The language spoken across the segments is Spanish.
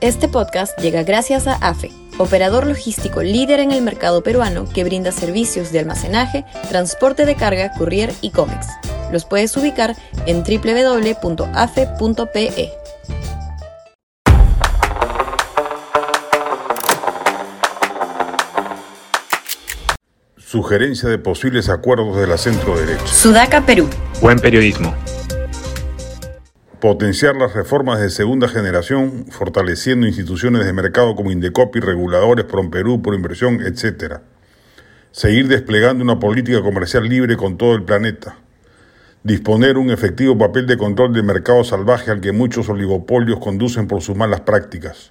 Este podcast llega gracias a AFE, operador logístico líder en el mercado peruano que brinda servicios de almacenaje, transporte de carga, courier y cómics. Los puedes ubicar en www.afe.pe. Sugerencia de posibles acuerdos de la centro derecha. Sudaca, Perú. Buen periodismo. Potenciar las reformas de segunda generación, fortaleciendo instituciones de mercado como Indecopi, reguladores, Perú, por inversión, etc. Seguir desplegando una política comercial libre con todo el planeta. Disponer un efectivo papel de control del mercado salvaje al que muchos oligopolios conducen por sus malas prácticas.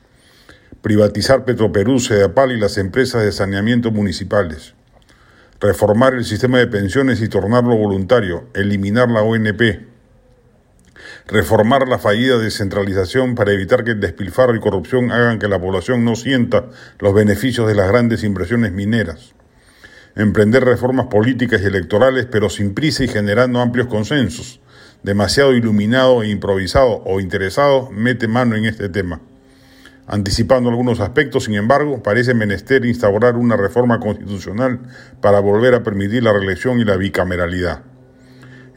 Privatizar Petroperú, Sedapal y las empresas de saneamiento municipales reformar el sistema de pensiones y tornarlo voluntario, eliminar la ONP, reformar la fallida descentralización para evitar que el despilfarro y corrupción hagan que la población no sienta los beneficios de las grandes inversiones mineras, emprender reformas políticas y electorales pero sin prisa y generando amplios consensos. Demasiado iluminado e improvisado o interesado mete mano en este tema. Anticipando algunos aspectos, sin embargo, parece menester instaurar una reforma constitucional para volver a permitir la reelección y la bicameralidad.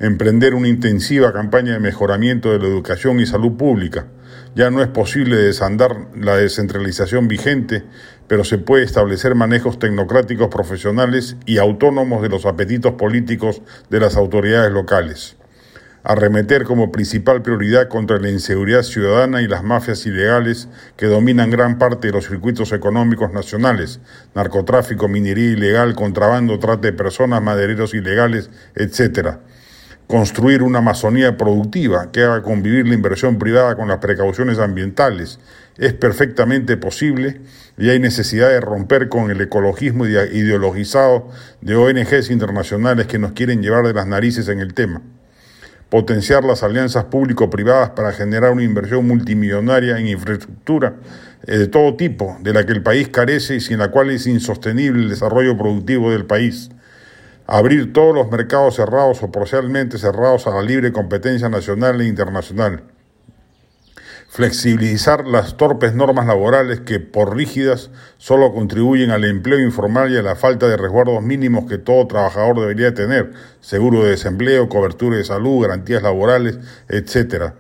Emprender una intensiva campaña de mejoramiento de la educación y salud pública. Ya no es posible desandar la descentralización vigente, pero se puede establecer manejos tecnocráticos profesionales y autónomos de los apetitos políticos de las autoridades locales arremeter como principal prioridad contra la inseguridad ciudadana y las mafias ilegales que dominan gran parte de los circuitos económicos nacionales, narcotráfico, minería ilegal, contrabando, trata de personas, madereros ilegales, etc. Construir una Amazonía productiva que haga convivir la inversión privada con las precauciones ambientales es perfectamente posible y hay necesidad de romper con el ecologismo ideologizado de ONGs internacionales que nos quieren llevar de las narices en el tema potenciar las alianzas público-privadas para generar una inversión multimillonaria en infraestructura eh, de todo tipo, de la que el país carece y sin la cual es insostenible el desarrollo productivo del país. Abrir todos los mercados cerrados o parcialmente cerrados a la libre competencia nacional e internacional flexibilizar las torpes normas laborales que, por rígidas, solo contribuyen al empleo informal y a la falta de resguardos mínimos que todo trabajador debería tener, seguro de desempleo, cobertura de salud, garantías laborales, etc.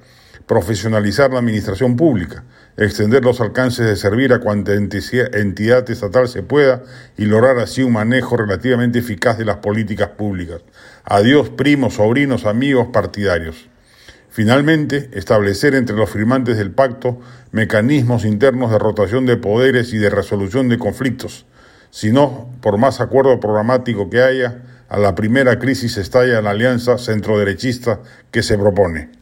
Profesionalizar la administración pública, extender los alcances de servir a cuanta entidad estatal se pueda y lograr así un manejo relativamente eficaz de las políticas públicas. Adiós primos, sobrinos, amigos, partidarios. Finalmente, establecer entre los firmantes del pacto mecanismos internos de rotación de poderes y de resolución de conflictos. Si no, por más acuerdo programático que haya, a la primera crisis estalla la alianza centroderechista que se propone.